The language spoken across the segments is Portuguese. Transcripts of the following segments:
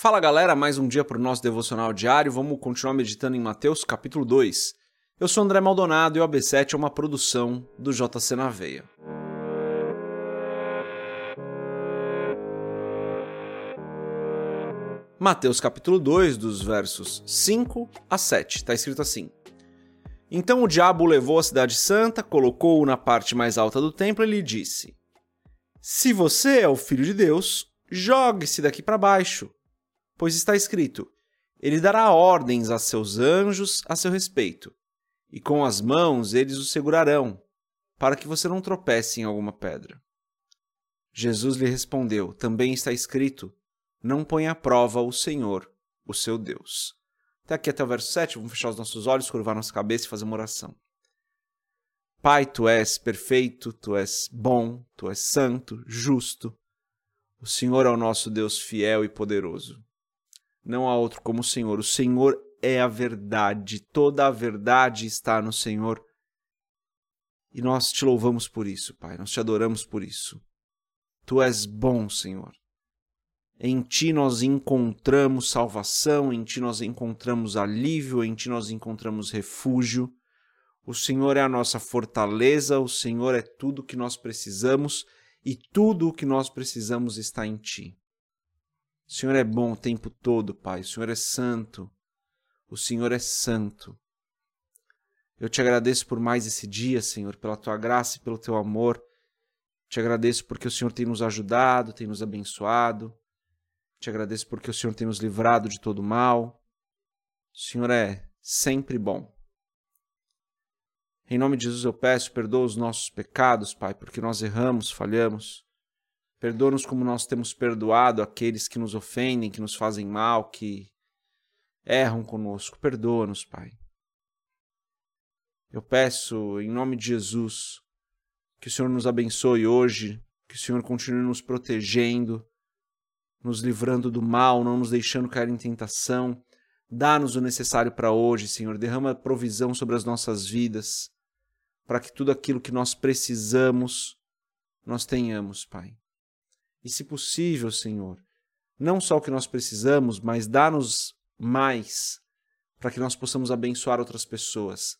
Fala galera, mais um dia para o nosso devocional diário. Vamos continuar meditando em Mateus capítulo 2. Eu sou André Maldonado e o AB7 é uma produção do JC na Veia. Mateus capítulo 2, dos versos 5 a 7, está escrito assim: Então o diabo levou a cidade santa, colocou-o na parte mais alta do templo e lhe disse: Se você é o filho de Deus, jogue-se daqui para baixo pois está escrito: Ele dará ordens a seus anjos a seu respeito, e com as mãos eles o segurarão, para que você não tropece em alguma pedra. Jesus lhe respondeu: Também está escrito: Não ponha à prova o Senhor, o seu Deus. Até aqui até o verso 7, vamos fechar os nossos olhos, curvar nossa cabeça e fazer uma oração. Pai, tu és perfeito, tu és bom, tu és santo, justo. O Senhor é o nosso Deus fiel e poderoso. Não há outro como o Senhor. O Senhor é a verdade. Toda a verdade está no Senhor. E nós te louvamos por isso, Pai. Nós te adoramos por isso. Tu és bom, Senhor. Em ti nós encontramos salvação, em ti nós encontramos alívio, em ti nós encontramos refúgio. O Senhor é a nossa fortaleza, o Senhor é tudo o que nós precisamos e tudo o que nós precisamos está em ti. O Senhor é bom o tempo todo, Pai. O Senhor é santo. O Senhor é santo. Eu te agradeço por mais esse dia, Senhor, pela tua graça e pelo teu amor. Te agradeço porque o Senhor tem nos ajudado, tem nos abençoado. Te agradeço porque o Senhor tem nos livrado de todo mal. O Senhor é sempre bom. Em nome de Jesus eu peço, perdoa os nossos pecados, Pai, porque nós erramos, falhamos. Perdoa-nos como nós temos perdoado aqueles que nos ofendem, que nos fazem mal, que erram conosco. Perdoa-nos, Pai. Eu peço, em nome de Jesus, que o Senhor nos abençoe hoje, que o Senhor continue nos protegendo, nos livrando do mal, não nos deixando cair em tentação. Dá-nos o necessário para hoje, Senhor. Derrama provisão sobre as nossas vidas, para que tudo aquilo que nós precisamos, nós tenhamos, Pai. E, se possível, Senhor, não só o que nós precisamos, mas dá-nos mais para que nós possamos abençoar outras pessoas.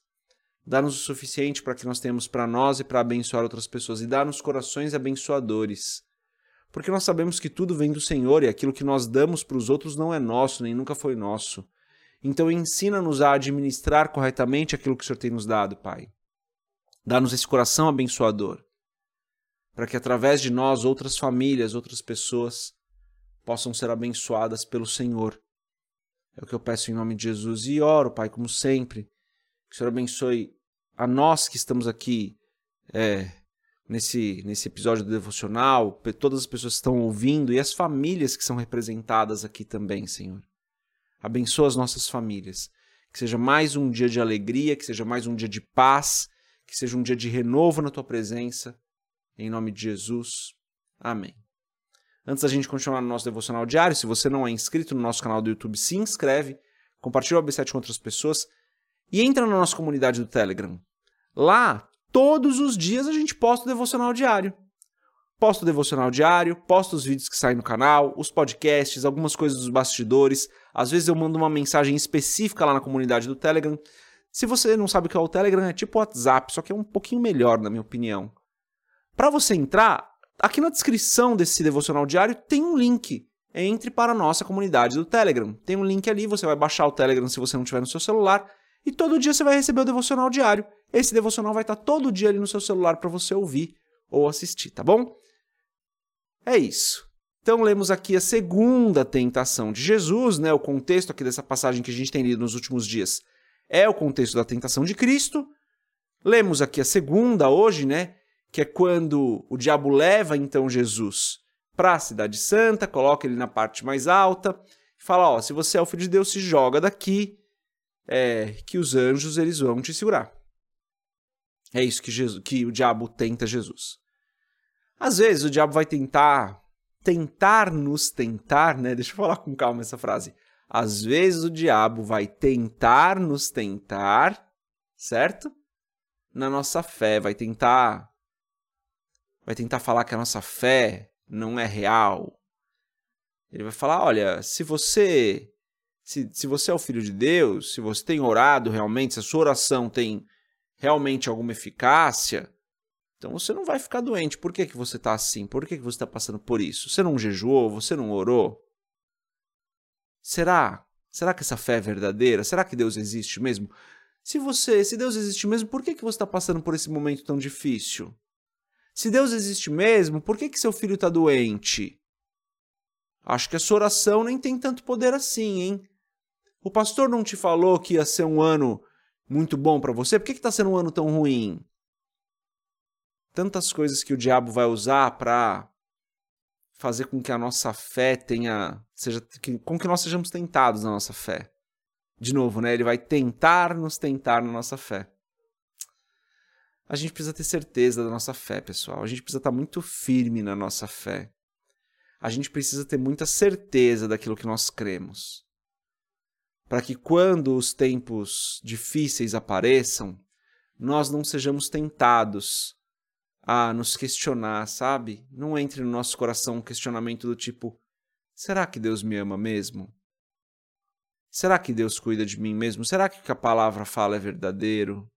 Dá-nos o suficiente para que nós tenhamos para nós e para abençoar outras pessoas. E dá-nos corações abençoadores. Porque nós sabemos que tudo vem do Senhor e aquilo que nós damos para os outros não é nosso, nem nunca foi nosso. Então ensina-nos a administrar corretamente aquilo que o Senhor tem nos dado, Pai. Dá-nos esse coração abençoador para que através de nós outras famílias, outras pessoas possam ser abençoadas pelo Senhor. É o que eu peço em nome de Jesus e oro, Pai, como sempre, que o Senhor abençoe a nós que estamos aqui é, nesse, nesse episódio do devocional, todas as pessoas que estão ouvindo e as famílias que são representadas aqui também, Senhor. Abençoa as nossas famílias. Que seja mais um dia de alegria, que seja mais um dia de paz, que seja um dia de renovo na tua presença em nome de Jesus. Amém. Antes da gente continuar no nosso devocional diário, se você não é inscrito no nosso canal do YouTube, se inscreve, compartilha o AB7 com outras pessoas e entra na nossa comunidade do Telegram. Lá, todos os dias a gente posta o devocional diário. Posto o devocional diário, posto os vídeos que saem no canal, os podcasts, algumas coisas dos bastidores. Às vezes eu mando uma mensagem específica lá na comunidade do Telegram. Se você não sabe o que é o Telegram, é tipo o WhatsApp, só que é um pouquinho melhor, na minha opinião. Para você entrar, aqui na descrição desse devocional diário tem um link. Entre para a nossa comunidade do Telegram. Tem um link ali, você vai baixar o Telegram se você não tiver no seu celular e todo dia você vai receber o devocional diário. Esse devocional vai estar todo dia ali no seu celular para você ouvir ou assistir, tá bom? É isso. Então lemos aqui a segunda tentação de Jesus, né? O contexto aqui dessa passagem que a gente tem lido nos últimos dias é o contexto da tentação de Cristo. Lemos aqui a segunda hoje, né? Que é quando o diabo leva então Jesus para a cidade santa, coloca ele na parte mais alta, e fala: ó, se você é o filho de Deus, se joga daqui, é, que os anjos eles vão te segurar. É isso que, Jesus, que o diabo tenta Jesus. Às vezes o diabo vai tentar tentar nos tentar, né? Deixa eu falar com calma essa frase. Às vezes o diabo vai tentar nos tentar, certo? Na nossa fé, vai tentar vai tentar falar que a nossa fé não é real, Ele vai falar: olha, se você se, se você é o filho de Deus, se você tem orado realmente, se a sua oração tem realmente alguma eficácia, então você não vai ficar doente. Por que, que você está assim? Por que, que você está passando por isso? Você não jejuou? Você não orou? Será? Será que essa fé é verdadeira? Será que Deus existe mesmo? Se você, se Deus existe mesmo, por que, que você está passando por esse momento tão difícil? Se Deus existe mesmo, por que, que seu filho está doente? Acho que a sua oração nem tem tanto poder assim, hein? O pastor não te falou que ia ser um ano muito bom para você? Por que está sendo um ano tão ruim? Tantas coisas que o diabo vai usar para fazer com que a nossa fé tenha. seja com que nós sejamos tentados na nossa fé. De novo, né? Ele vai tentar nos tentar na nossa fé. A gente precisa ter certeza da nossa fé, pessoal. A gente precisa estar muito firme na nossa fé. A gente precisa ter muita certeza daquilo que nós cremos para que quando os tempos difíceis apareçam, nós não sejamos tentados a nos questionar, sabe? Não entre no nosso coração um questionamento do tipo: será que Deus me ama mesmo? Será que Deus cuida de mim mesmo? Será que o que a palavra fala é verdadeiro?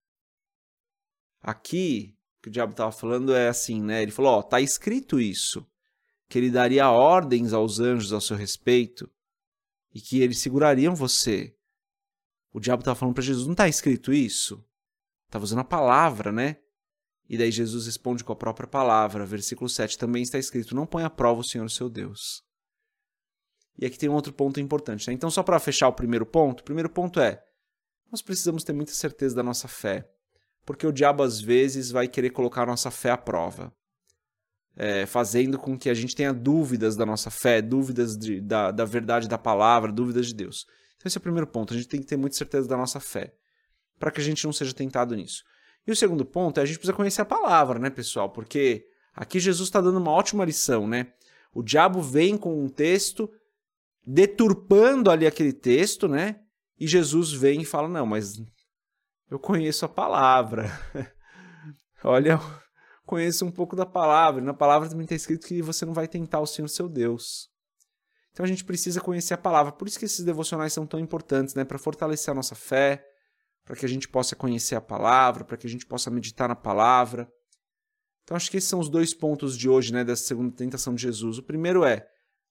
Aqui, o que o diabo estava falando é assim, né? Ele falou: ó, tá escrito isso, que ele daria ordens aos anjos ao seu respeito e que eles segurariam você. O diabo estava falando para Jesus: não está escrito isso? Estava usando a palavra, né? E daí Jesus responde com a própria palavra, versículo 7, também está escrito: Não põe à prova o Senhor seu Deus. E aqui tem um outro ponto importante. Né? Então, só para fechar o primeiro ponto, o primeiro ponto é: nós precisamos ter muita certeza da nossa fé, porque o diabo às vezes vai querer colocar nossa fé à prova é, fazendo com que a gente tenha dúvidas da nossa fé, dúvidas de, da, da verdade da palavra, dúvidas de Deus. Então, esse é o primeiro ponto. A gente tem que ter muita certeza da nossa fé, para que a gente não seja tentado nisso. E o segundo ponto é a gente precisa conhecer a palavra, né, pessoal? Porque aqui Jesus está dando uma ótima lição, né? O diabo vem com um texto, deturpando ali aquele texto, né? E Jesus vem e fala: Não, mas eu conheço a palavra. Olha conheça um pouco da palavra. Na palavra também está escrito que você não vai tentar o Senhor seu Deus. Então a gente precisa conhecer a palavra. Por isso que esses devocionais são tão importantes, né? Para fortalecer a nossa fé, para que a gente possa conhecer a palavra, para que a gente possa meditar na palavra. Então acho que esses são os dois pontos de hoje, né, dessa segunda tentação de Jesus. O primeiro é,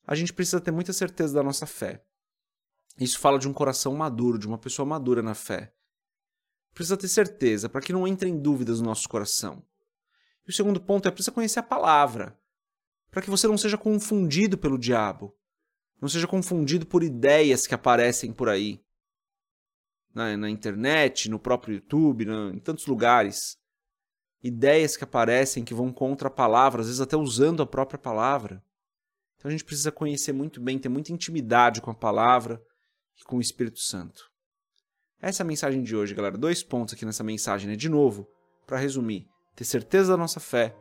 a gente precisa ter muita certeza da nossa fé. Isso fala de um coração maduro, de uma pessoa madura na fé. Precisa ter certeza, para que não entrem dúvidas no nosso coração. E o segundo ponto é precisa conhecer a palavra, para que você não seja confundido pelo diabo, não seja confundido por ideias que aparecem por aí, na, na internet, no próprio YouTube, na, em tantos lugares. Ideias que aparecem que vão contra a palavra, às vezes até usando a própria palavra. Então a gente precisa conhecer muito bem, ter muita intimidade com a palavra e com o Espírito Santo. Essa é a mensagem de hoje, galera. Dois pontos aqui nessa mensagem, né? De novo, para resumir ter certeza da nossa fé,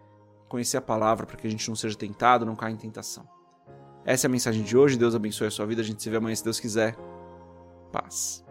conhecer a palavra para que a gente não seja tentado, não caia em tentação. Essa é a mensagem de hoje. Deus abençoe a sua vida. A gente se vê amanhã se Deus quiser. Paz.